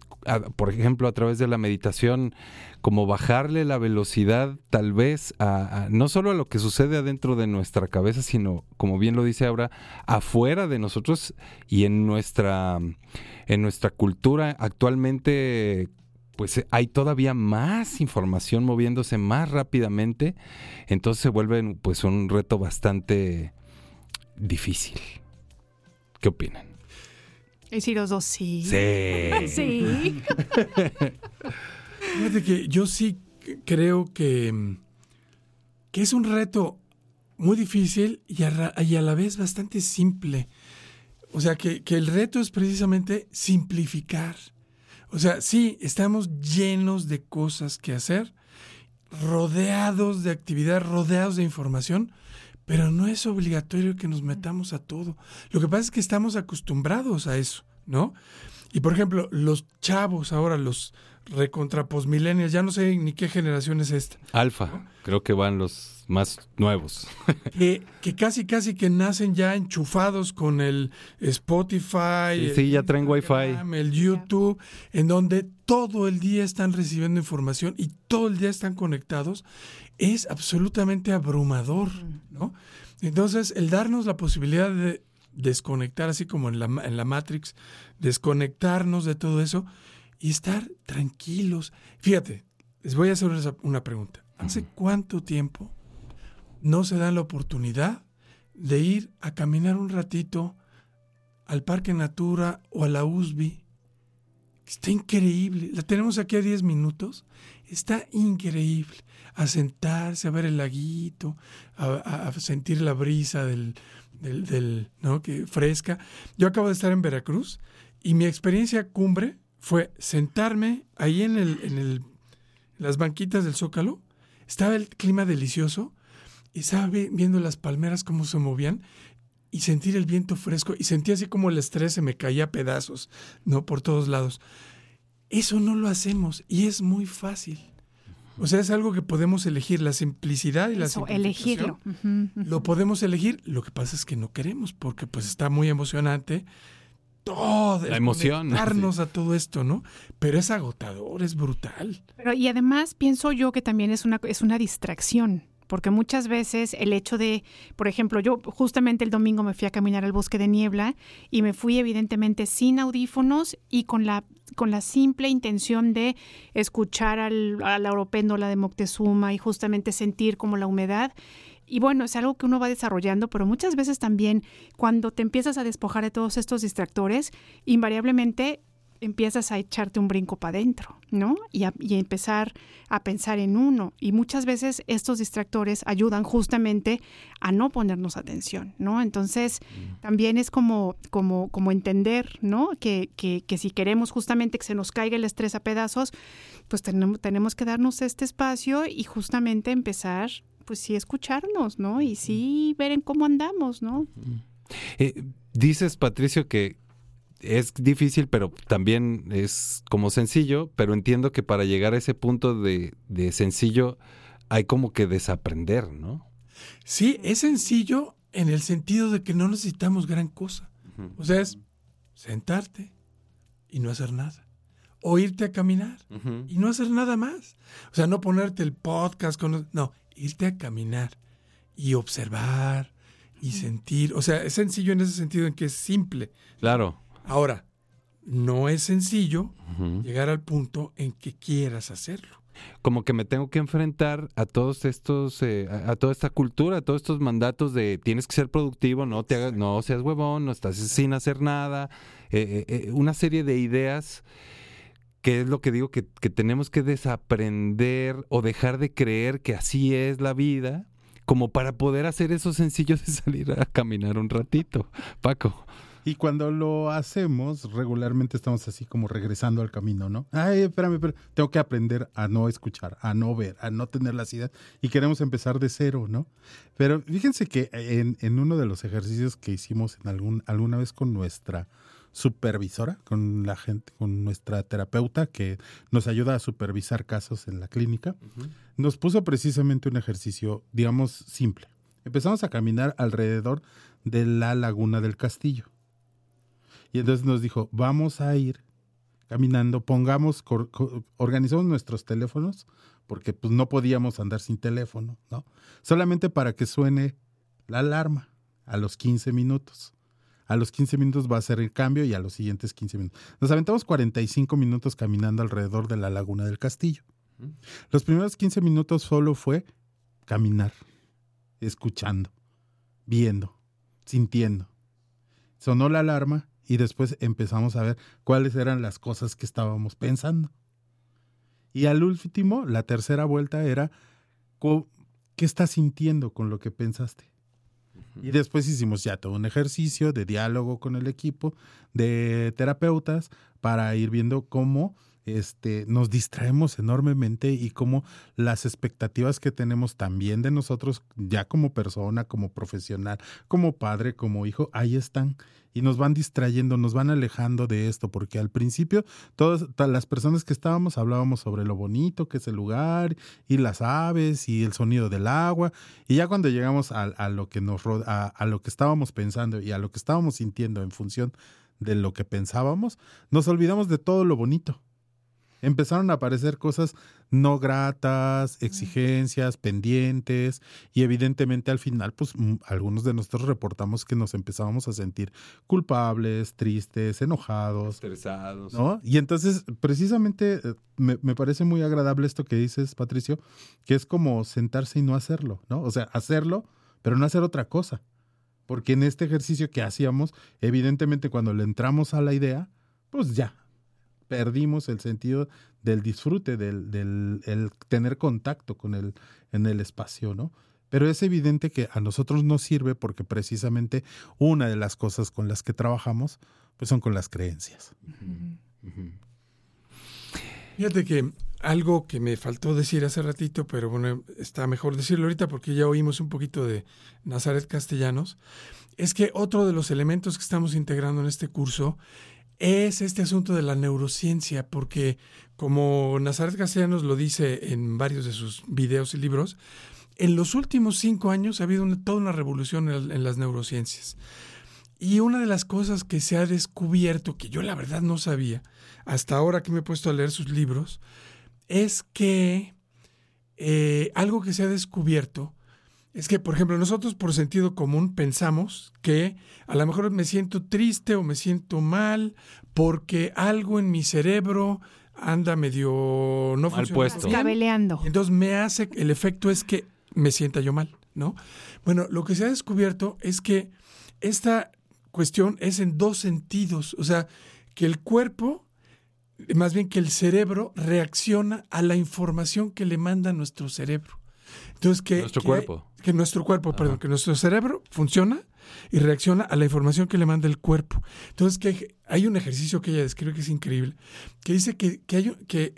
por ejemplo, a través de la meditación, como bajarle la velocidad tal vez a, no solo a lo que sucede adentro de nuestra cabeza, sino, como bien lo dice ahora, afuera de nosotros y en nuestra, en nuestra cultura actualmente pues hay todavía más información moviéndose más rápidamente, entonces se vuelve pues un reto bastante difícil. ¿Qué opinan? Y si los dos sí. Sí. sí. Fíjate que yo sí creo que, que es un reto muy difícil y a, y a la vez bastante simple. O sea, que, que, el reto es precisamente simplificar. O sea, sí, estamos llenos de cosas que hacer, rodeados de actividad, rodeados de información, pero no es obligatorio que nos metamos a todo. Lo que pasa es que estamos acostumbrados a eso, ¿no? Y por ejemplo, los chavos ahora, los recontra millennials, ya no sé ni qué generación es esta. Alfa, creo que van los más nuevos. que, que, casi, casi que nacen ya enchufados con el Spotify. Sí, ya traen Wi-Fi. El YouTube, en donde todo el día están recibiendo información y todo el día están conectados es absolutamente abrumador, ¿no? Entonces, el darnos la posibilidad de desconectar, así como en la, en la Matrix, desconectarnos de todo eso y estar tranquilos. Fíjate, les voy a hacer una pregunta. ¿Hace cuánto tiempo no se dan la oportunidad de ir a caminar un ratito al Parque Natura o a la USB? Está increíble. La tenemos aquí a 10 minutos. Está increíble a sentarse, a ver el laguito, a, sentir la brisa del, del, ¿no? que fresca. Yo acabo de estar en Veracruz y mi experiencia cumbre fue sentarme ahí en, el, en el, las banquitas del Zócalo. Estaba el clima delicioso y estaba viendo las palmeras cómo se movían y sentir el viento fresco y sentí así como el estrés se me caía a pedazos, ¿no? Por todos lados. Eso no lo hacemos y es muy fácil. O sea, es algo que podemos elegir, la simplicidad y la Eso, elegirlo. Lo podemos elegir, lo que pasa es que no queremos porque pues está muy emocionante todo La emoción, conectarnos a todo esto, ¿no? Pero es agotador, es brutal. Pero y además pienso yo que también es una, es una distracción, porque muchas veces el hecho de, por ejemplo, yo justamente el domingo me fui a caminar al bosque de niebla y me fui evidentemente sin audífonos y con la, con la simple intención de escuchar al, a la oropéndola de Moctezuma y justamente sentir como la humedad. Y bueno, es algo que uno va desarrollando, pero muchas veces también cuando te empiezas a despojar de todos estos distractores, invariablemente empiezas a echarte un brinco para adentro, ¿no? Y a, y empezar a pensar en uno. Y muchas veces estos distractores ayudan justamente a no ponernos atención, ¿no? Entonces, también es como, como, como entender, ¿no? Que, que, que si queremos justamente que se nos caiga el estrés a pedazos, pues tenemos, tenemos que darnos este espacio y justamente empezar, pues sí, escucharnos, ¿no? Y sí ver en cómo andamos, ¿no? Eh, dices, Patricio, que es difícil, pero también es como sencillo, pero entiendo que para llegar a ese punto de, de sencillo hay como que desaprender, ¿no? Sí, es sencillo en el sentido de que no necesitamos gran cosa. O sea, es sentarte y no hacer nada. O irte a caminar y no hacer nada más. O sea, no ponerte el podcast con... No, irte a caminar y observar y sentir. O sea, es sencillo en ese sentido en que es simple. Claro. Ahora, no es sencillo llegar al punto en que quieras hacerlo. Como que me tengo que enfrentar a todos estos, eh, a, a toda esta cultura, a todos estos mandatos de tienes que ser productivo, no te hagas, no seas huevón, no estás sin hacer nada, eh, eh, eh, una serie de ideas que es lo que digo que, que tenemos que desaprender o dejar de creer que así es la vida, como para poder hacer eso sencillo de salir a caminar un ratito. Paco. Y cuando lo hacemos, regularmente estamos así como regresando al camino, ¿no? Ay, espérame, espérame, tengo que aprender a no escuchar, a no ver, a no tener las ideas y queremos empezar de cero, ¿no? Pero fíjense que en, en uno de los ejercicios que hicimos en algún, alguna vez con nuestra supervisora, con la gente, con nuestra terapeuta que nos ayuda a supervisar casos en la clínica, nos puso precisamente un ejercicio, digamos, simple. Empezamos a caminar alrededor de la laguna del castillo. Y entonces nos dijo, vamos a ir caminando, pongamos, organizamos nuestros teléfonos, porque pues no podíamos andar sin teléfono, ¿no? Solamente para que suene la alarma a los 15 minutos. A los 15 minutos va a ser el cambio y a los siguientes 15 minutos. Nos aventamos 45 minutos caminando alrededor de la laguna del castillo. Los primeros 15 minutos solo fue caminar, escuchando, viendo, sintiendo. Sonó la alarma y después empezamos a ver cuáles eran las cosas que estábamos pensando. Y al último, la tercera vuelta era qué estás sintiendo con lo que pensaste. Y después hicimos ya todo un ejercicio de diálogo con el equipo de terapeutas para ir viendo cómo este, nos distraemos enormemente y cómo las expectativas que tenemos también de nosotros, ya como persona, como profesional, como padre, como hijo, ahí están y nos van distrayendo, nos van alejando de esto, porque al principio todas las personas que estábamos hablábamos sobre lo bonito que es el lugar y las aves y el sonido del agua, y ya cuando llegamos a, lo que nos a lo que estábamos pensando y a lo que estábamos sintiendo en función de lo que pensábamos, nos olvidamos de todo lo bonito empezaron a aparecer cosas no gratas, exigencias, pendientes, y evidentemente al final, pues mm, algunos de nosotros reportamos que nos empezábamos a sentir culpables, tristes, enojados. Estresados. ¿No? Y entonces, precisamente, eh, me, me parece muy agradable esto que dices, Patricio, que es como sentarse y no hacerlo, ¿no? O sea, hacerlo, pero no hacer otra cosa. Porque en este ejercicio que hacíamos, evidentemente cuando le entramos a la idea, pues ya, perdimos el sentido del disfrute, del, del el tener contacto con el, en el espacio, ¿no? Pero es evidente que a nosotros nos sirve porque precisamente una de las cosas con las que trabajamos, pues son con las creencias. Fíjate que algo que me faltó decir hace ratito, pero bueno, está mejor decirlo ahorita porque ya oímos un poquito de Nazaret Castellanos, es que otro de los elementos que estamos integrando en este curso es este asunto de la neurociencia, porque como Nazaret Castellanos lo dice en varios de sus videos y libros, en los últimos cinco años ha habido toda una revolución en, las neurociencias. Y una de las cosas que se ha descubierto, que yo la verdad no sabía, hasta ahora que me he puesto a leer sus libros, es que eh, algo que se ha descubierto es que, por ejemplo, nosotros por sentido común pensamos que a lo mejor me siento triste o me siento mal porque algo en mi cerebro anda medio no mal puesto. Entonces me hace, el efecto es que me sienta yo mal, ¿no? Bueno, lo que se ha descubierto es que esta cuestión es en dos sentidos, o sea, que el cuerpo más bien que el cerebro reacciona a la información que le manda nuestro cerebro. Entonces que nuestro cuerpo, que nuestro cuerpo, perdón, que nuestro cerebro funciona y reacciona a la información que le manda el cuerpo. Entonces que hay un ejercicio que ella describe que es increíble, que dice que, hay, que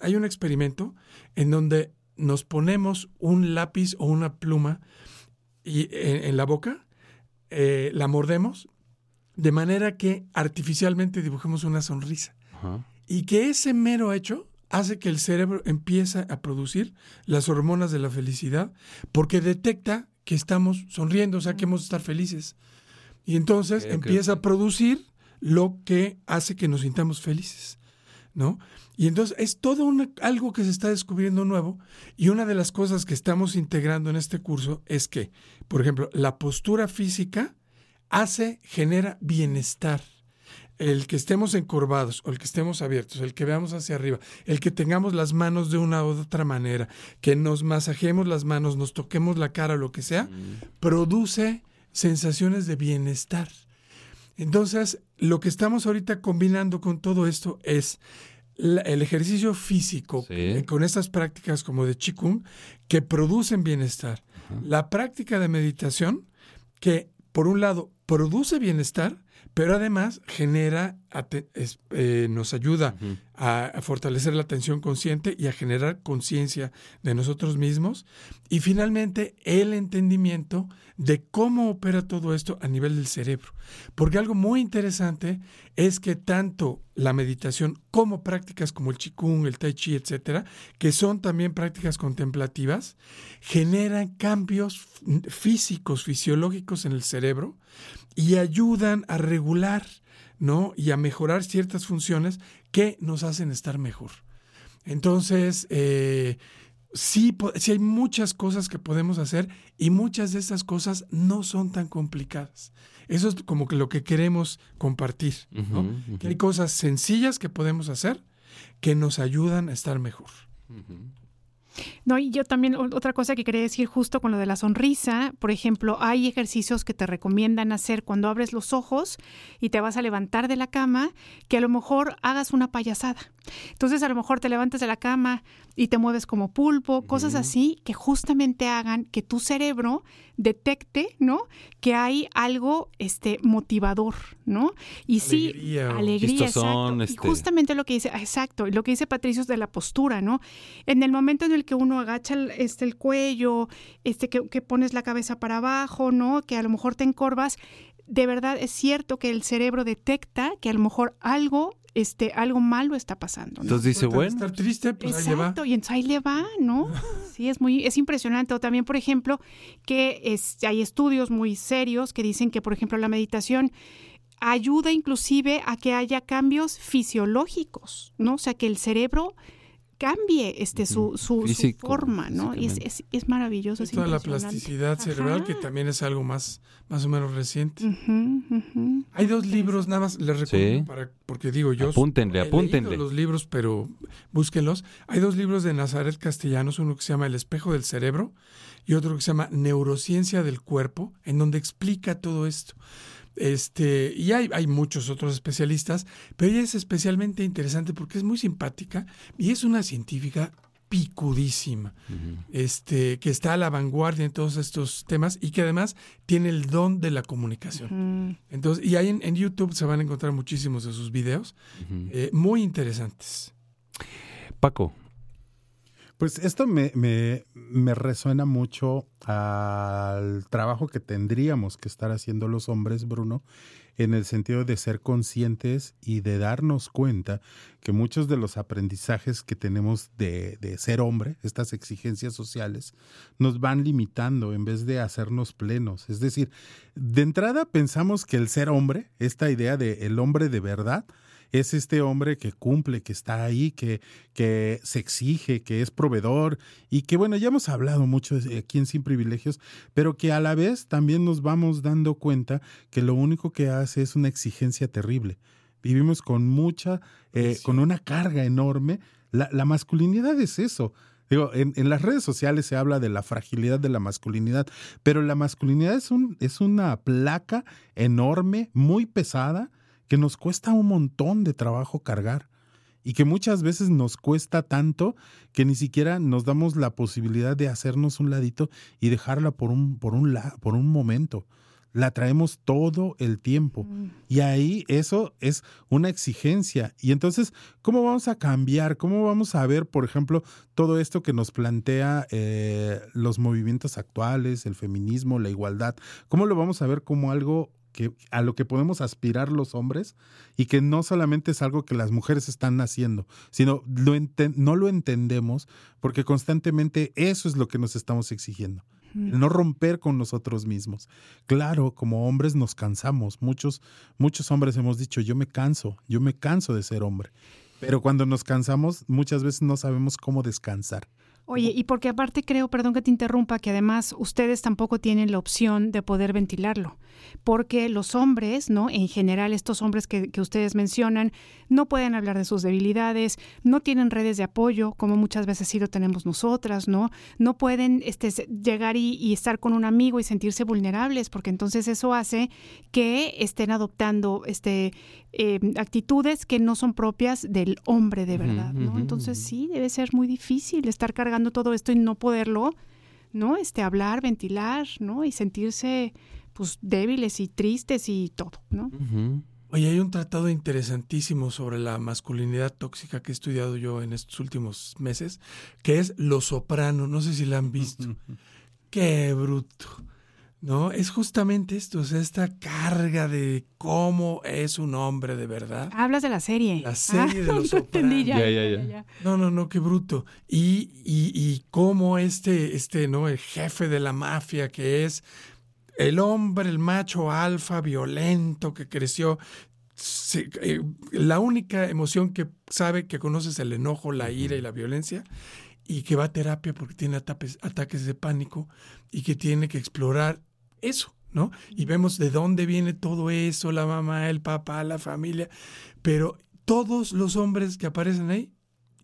hay un experimento en donde nos ponemos un lápiz o una pluma y, en, la boca, eh, la mordemos, de manera que artificialmente dibujemos una sonrisa. Y que ese mero hecho hace que el cerebro empiece a producir las hormonas de la felicidad porque detecta que estamos sonriendo, o sea, que hemos de estar felices. Y entonces empieza a producir lo que hace que nos sintamos felices, ¿no? Y entonces es todo algo que se está descubriendo nuevo y una de las cosas que estamos integrando en este curso es que, por ejemplo, la postura física hace, genera bienestar el que estemos encorvados o el que estemos abiertos, el que veamos hacia arriba, el que tengamos las manos de una u otra manera, que nos masajemos las manos, nos toquemos la cara lo que sea, mm. produce sensaciones de bienestar. Entonces, lo que estamos ahorita combinando con todo esto es el ejercicio físico con estas prácticas como de Qigong que producen bienestar. La práctica de meditación que, por un lado, produce bienestar, pero además genera, eh, nos ayuda a, fortalecer la atención consciente y a generar conciencia de nosotros mismos. Y finalmente, el entendimiento de cómo opera todo esto a nivel del cerebro. Porque algo muy interesante es que tanto la meditación como prácticas como el Qigong, el Tai Chi, etcétera, que son también prácticas contemplativas, generan cambios físicos, fisiológicos en el cerebro y ayudan a regular, ¿no? Y a mejorar ciertas funciones que nos hacen estar mejor. Entonces, eh, sí, sí hay muchas cosas que podemos hacer y muchas de estas cosas no son tan complicadas. Eso es como que lo que queremos compartir, ¿no? Que hay cosas sencillas que podemos hacer que nos ayudan a estar mejor. No, y yo también otra cosa que quería decir justo con lo de la sonrisa, por ejemplo, hay ejercicios que te recomiendan hacer cuando abres los ojos y te vas a levantar de la cama, que a lo mejor hagas una payasada. Entonces a lo mejor te levantas de la cama y te mueves como pulpo, cosas así que justamente hagan que tu cerebro detecte, ¿no? Que hay algo este motivador, ¿no? Y sí, alegría, exacto. Y este justamente lo que dice, exacto, lo que dice Patricio es de la postura, ¿no? En el momento en el que uno agacha el, este, el cuello, este, que, que pones la cabeza para abajo, ¿no? Que a lo mejor te encorvas, de verdad es cierto que el cerebro detecta que a lo mejor algo este, algo malo está pasando. Entonces dice, bueno. Estar triste, pues Exacto, ahí le va. y entonces ahí le va, ¿no? Sí, es muy, es impresionante. O también, por ejemplo, que es, hay estudios muy serios que dicen que, por ejemplo, la meditación ayuda inclusive a que haya cambios fisiológicos, ¿no? O sea, que el cerebro cambie este su, su, forma, ¿no? Y es, es, maravilloso. Es toda la plasticidad cerebral, que también es algo más, más o menos reciente. Hay dos libros, nada más les recomiendo para, porque digo yo. Apúntenle, apúntenle. los libros, pero búsquenlos. Hay dos libros de Nazaret Castellanos, uno que se llama El espejo del cerebro y otro que se llama Neurociencia del cuerpo, en donde explica todo esto. Este, y hay, hay, muchos otros especialistas, pero ella es especialmente interesante porque es muy simpática y es una científica picudísima, este, que está a la vanguardia en todos estos temas y que además tiene el don de la comunicación. Entonces, y ahí en, YouTube se van a encontrar muchísimos de sus videos, eh, muy interesantes. Paco, Pues esto me, me, me, resuena mucho al trabajo que tendríamos que estar haciendo los hombres, Bruno, en el sentido de ser conscientes y de darnos cuenta que muchos de los aprendizajes que tenemos de, de ser hombre, estas exigencias sociales, nos van limitando en vez de hacernos plenos. Es decir, de entrada pensamos que el ser hombre, esta idea de el hombre de verdad, es este hombre que cumple, que está ahí, que, que se exige, que es proveedor y que, bueno, ya hemos hablado mucho aquí en Sin Privilegios, pero que a la vez también nos vamos dando cuenta que lo único que hace es una exigencia terrible. Vivimos con mucha, eh, con una carga enorme. La, la masculinidad es eso. Digo, en, en, las redes sociales se habla de la fragilidad de la masculinidad, pero la masculinidad es, un, es una placa enorme, muy pesada, que nos cuesta un montón de trabajo cargar y que muchas veces nos cuesta tanto que ni siquiera nos damos la posibilidad de hacernos un ladito y dejarla por un, por un, por un momento. La traemos todo el tiempo. Mm. Y ahí eso es una exigencia. Y entonces, ¿cómo vamos a cambiar? ¿Cómo vamos a ver, por ejemplo, todo esto que nos plantea eh, los movimientos actuales, el feminismo, la igualdad? ¿Cómo lo vamos a ver como algo que, a lo que podemos aspirar los hombres y que no solamente es algo que las mujeres están haciendo, sino lo no lo entendemos porque constantemente eso es lo que nos estamos exigiendo. no romper con nosotros mismos. Claro, como hombres nos cansamos. Muchos, muchos hombres hemos dicho, yo me canso, yo me canso de ser hombre. Pero cuando nos cansamos, muchas veces no sabemos cómo descansar. Oye, y porque aparte creo, perdón que te interrumpa, que además ustedes tampoco tienen la opción de poder ventilarlo, porque los hombres, ¿no? En general, estos hombres que, que, ustedes mencionan, no pueden hablar de sus debilidades, no tienen redes de apoyo, como muchas veces sí lo tenemos nosotras, ¿no? No pueden este, llegar y, y estar con un amigo y sentirse vulnerables, porque entonces eso hace que estén adoptando este, eh, actitudes que no son propias del hombre de verdad, ¿no? Entonces sí, debe ser muy difícil estar cargando todo esto y no poderlo, ¿no? Este, hablar, ventilar, ¿no? Y sentirse, pues, débiles y tristes y todo, ¿no? Oye, hay un tratado interesantísimo sobre la masculinidad tóxica que he estudiado yo en estos últimos meses, que es Lo Soprano. No sé si la han visto. Qué bruto. ¿no? Es justamente esto, o sea, esta carga de cómo es un hombre de verdad. Hablas de la serie. La serie de los no, no, no, no, qué bruto. Y, y, y cómo este, este, ¿no? El jefe de la mafia que es el hombre, el macho alfa, violento, que creció. Eh, la única emoción que sabe que conoce es el enojo, la ira y la violencia y que va a terapia porque tiene ataques de pánico y que tiene que explorar eso, ¿no? Y vemos de dónde viene todo eso, la mamá, el papá, la familia, pero todos los hombres que aparecen ahí,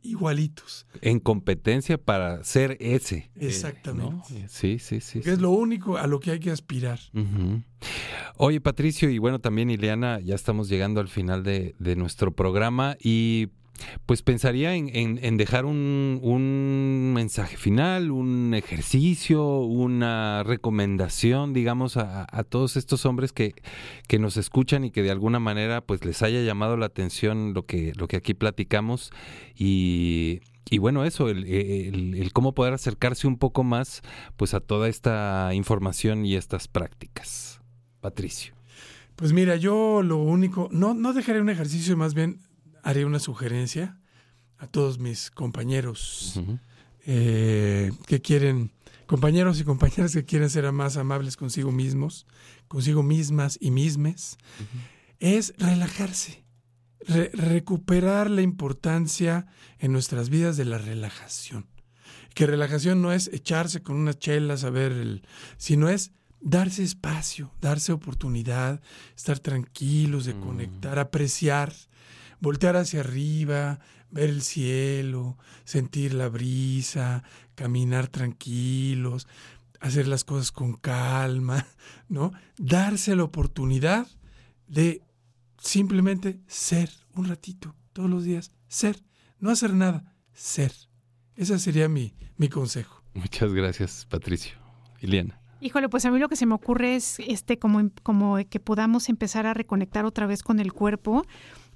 igualitos. En competencia para ser ese. Exactamente. Sí, sí, sí. es lo único a lo que hay que aspirar. Oye, Patricio, y bueno, también Ileana, ya estamos llegando al final de, de nuestro programa y pues pensaría en, dejar un, mensaje final, un ejercicio, una recomendación, digamos, a, todos estos hombres que, que, nos escuchan y que de alguna manera pues les haya llamado la atención lo que, lo que aquí platicamos y, bueno, eso, el, cómo poder acercarse un poco más pues a toda esta información y estas prácticas. Patricio. Pues mira, yo lo único, no, no dejaré un ejercicio, más bien haré una sugerencia a todos mis compañeros eh, que quieren, compañeros y compañeras que quieren ser más amables consigo mismos, consigo mismas y mismes, es relajarse, recuperar la importancia en nuestras vidas de la relajación. Que relajación no es echarse con unas chelas a ver el, sino es darse espacio, darse oportunidad, estar tranquilos, de mm. conectar, apreciar voltear hacia arriba, ver el cielo, sentir la brisa, caminar tranquilos, hacer las cosas con calma, ¿no? Darse la oportunidad de simplemente ser un ratito, todos los días, ser, no hacer nada, ser. Ese sería mi, mi consejo. Muchas gracias, Patricio. Iliana. Híjole, pues a mí lo que se me ocurre es este como, como que podamos empezar a reconectar otra vez con el cuerpo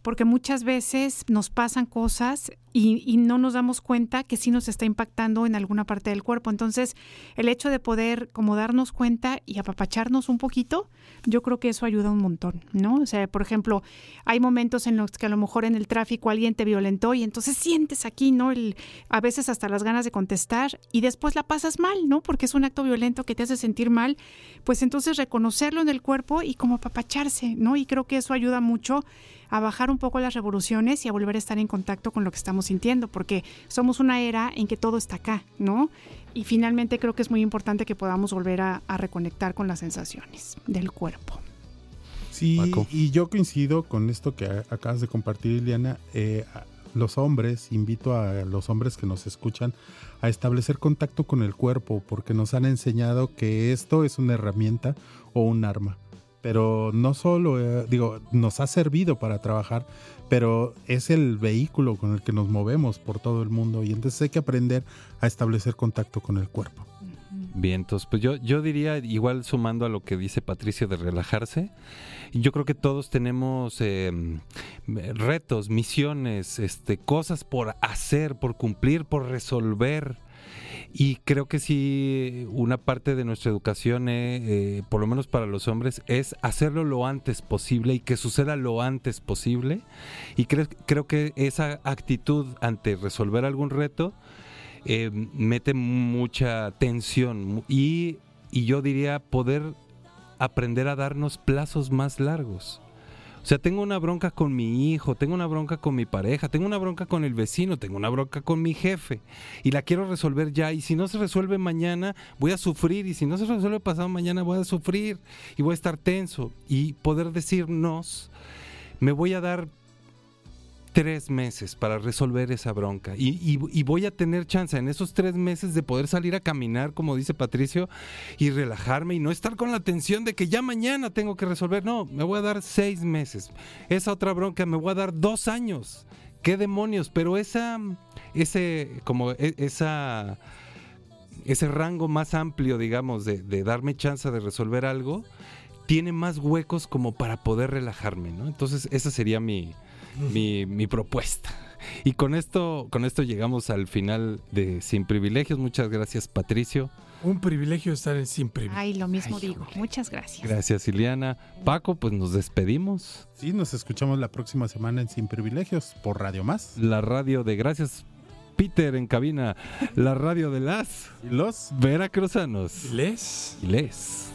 porque muchas veces nos pasan cosas y, no nos damos cuenta que sí nos está impactando en alguna parte del cuerpo. Entonces, el hecho de poder como darnos cuenta y apapacharnos un poquito, yo creo que eso ayuda un montón, ¿no? O sea, por ejemplo, hay momentos en los que a lo mejor en el tráfico alguien te violentó y entonces sientes aquí, ¿no? El, a veces hasta las ganas de contestar y después la pasas mal, ¿no? Porque es un acto violento que te hace sentir mal, pues entonces reconocerlo en el cuerpo y como apapacharse, ¿no? Y creo que eso ayuda mucho a bajar un poco las revoluciones y a volver a estar en contacto con lo que estamos sintiendo, porque somos una era en que todo está acá, ¿no? Y finalmente creo que es muy importante que podamos volver a, reconectar con las sensaciones del cuerpo. Sí, y yo coincido con esto que acabas de compartir, Liliana. Eh, los hombres, invito a los hombres que nos escuchan a establecer contacto con el cuerpo, porque nos han enseñado que esto es una herramienta o un arma pero no solo, eh, digo, nos ha servido para trabajar, pero es el vehículo con el que nos movemos por todo el mundo y entonces hay que aprender a establecer contacto con el cuerpo. Bien, entonces pues yo, yo diría, igual sumando a lo que dice Patricio de relajarse, yo creo que todos tenemos em, retos, misiones, este, cosas por hacer, por cumplir, por resolver. Y creo que sí, una parte de nuestra educación, eh, eh, por lo menos para los hombres, es hacerlo lo antes posible y que suceda lo antes posible. Y creo, creo que esa actitud ante resolver algún reto eh, mete mucha tensión y, y yo diría poder aprender a darnos plazos más largos. O sea, tengo una bronca con mi hijo, tengo una bronca con mi pareja, tengo una bronca con el vecino, tengo una bronca con mi jefe y la quiero resolver ya. Y si no se resuelve mañana, voy a sufrir. Y si no se resuelve pasado mañana, voy a sufrir y voy a estar tenso. Y poder decirnos, me voy a dar tres meses para resolver esa bronca. Y, voy a tener chance en esos tres meses de poder salir a caminar, como dice Patricio, y relajarme y no estar con la tensión de que ya mañana tengo que resolver. No, me voy a dar seis meses. Esa otra bronca me voy a dar dos años. ¿Qué demonios? Pero esa, ese, como e, esa, ese rango más amplio, digamos, de, de darme chance de resolver algo, tiene más huecos como para poder relajarme, ¿no? Entonces, esa sería mi, mi, propuesta. Y con esto, con esto llegamos al final de Sin Privilegios. Muchas gracias, Patricio. Un privilegio estar en Sin Privilegios. Ay, lo mismo digo. Muchas gracias. Gracias, Ileana. Paco, pues nos despedimos. Sí, nos escuchamos la próxima semana en Sin Privilegios por Radio Más. La radio de Gracias. Peter en cabina, la radio de las y los veracruzanos. les. Y les.